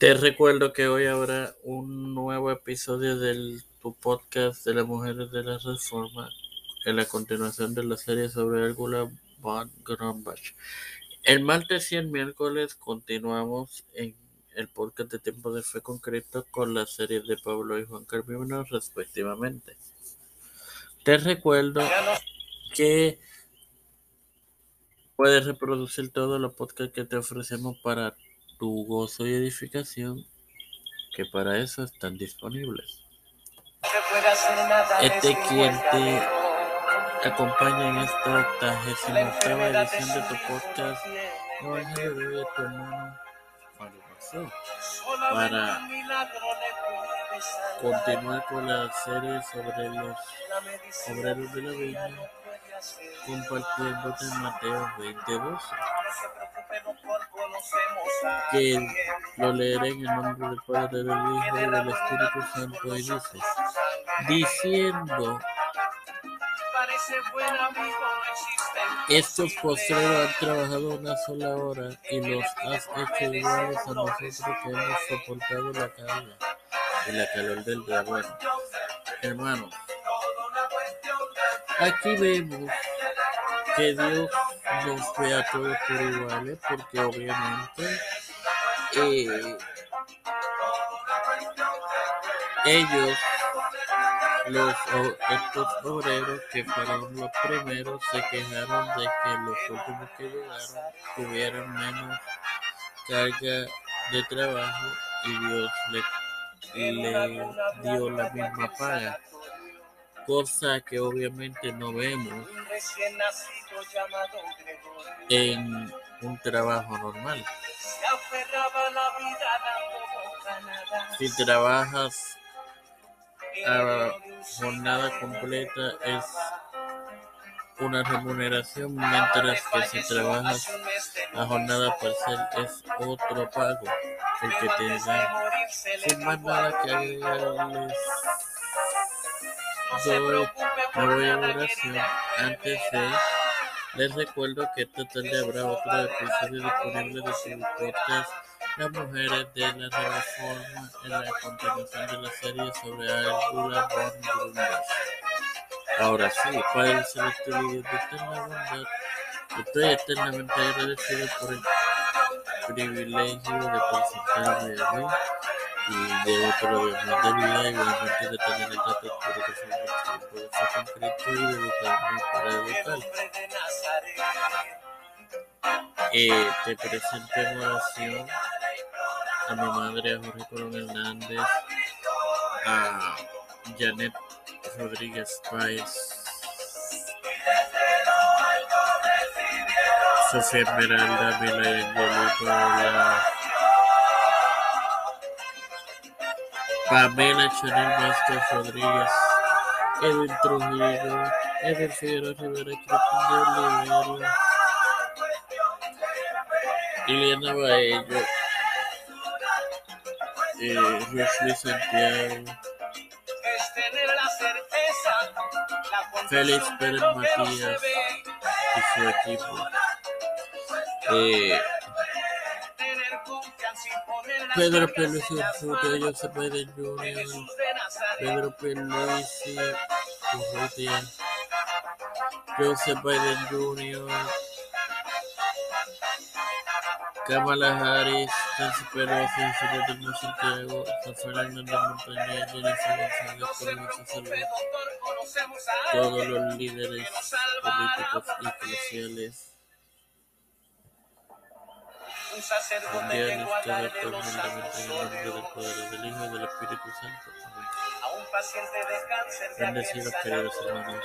Te recuerdo que hoy habrá un nuevo episodio del tu podcast de las mujeres de la reforma en la continuación de la serie sobre Angela von Grumbach. El martes y el miércoles continuamos en el podcast de Tiempo de Fe Concreto con la serie de Pablo y Juan Carvino respectivamente. Te recuerdo que puedes reproducir todos los podcasts que te ofrecemos para tu gozo y edificación, que para eso están disponibles. Este quien te acompaña en esta octagésima octava edición de tu podcast Evangelio de tu hermano para continuar con la serie sobre los obreros de la Biblia compartiéndote Mateo 22 que lo leeré en el nombre del Padre, del Hijo y del Espíritu Santo, y dice, diciendo, estos postreros han trabajado una sola hora y los has hecho iguales a nosotros que hemos soportado la carga y la calor del dragón. Hermanos, aquí vemos que Dios nos ve a todos por iguales, porque obviamente eh, ellos, los estos obreros que fueron los primeros, se quejaron de que los últimos que llegaron tuvieran menos carga de trabajo y Dios le dio la misma paga cosa que obviamente no vemos en un trabajo normal. Si trabajas a jornada completa es una remuneración, mientras que si trabajas a jornada parcial es otro pago el que te dan. Sin más nada que agregarles doy, a oración. Antes de, les recuerdo que esta tarde habrá otro episodio disponible de su podcast Las mujeres de la reforma en la continuación de la serie sobre Angela von Grumbach. Ahora sí, Padre Celestial y Dios de eterna bondad, estoy eternamente agradecido por el privilegio de presentarme a mí de otro de más de vida, igualmente de tener el dato que tiempo de ser concreto y de educarme para educar. Eh, te presento en oración a mi madre, a Jorge Colón Hernández, a Janet Rodríguez Páez, Sofía Esmeralda, Mila y Angelito, Pamela Chanel Vázquez Rodríguez, Edwin Trujillo, Edwin Figueroa Rivera, Cristian Olivero, Liliana Baello, eh, Santiago, Félix Pérez Matías y su equipo. Eh, Pedro Urrutia, Joseph Biden Jr., Pedro Pierluisi Urrutia, Joseph Biden Jr., Kamala Harris, Nancy Pelosi, Secretario Santiago, Rafael Hernández Montañez, Jennifer González, todos los líderes políticos y sociales todo actualmente en el nombre del Padre, del Hijo y del Espíritu Santo. Amén. Bendecidos queridos hermanos.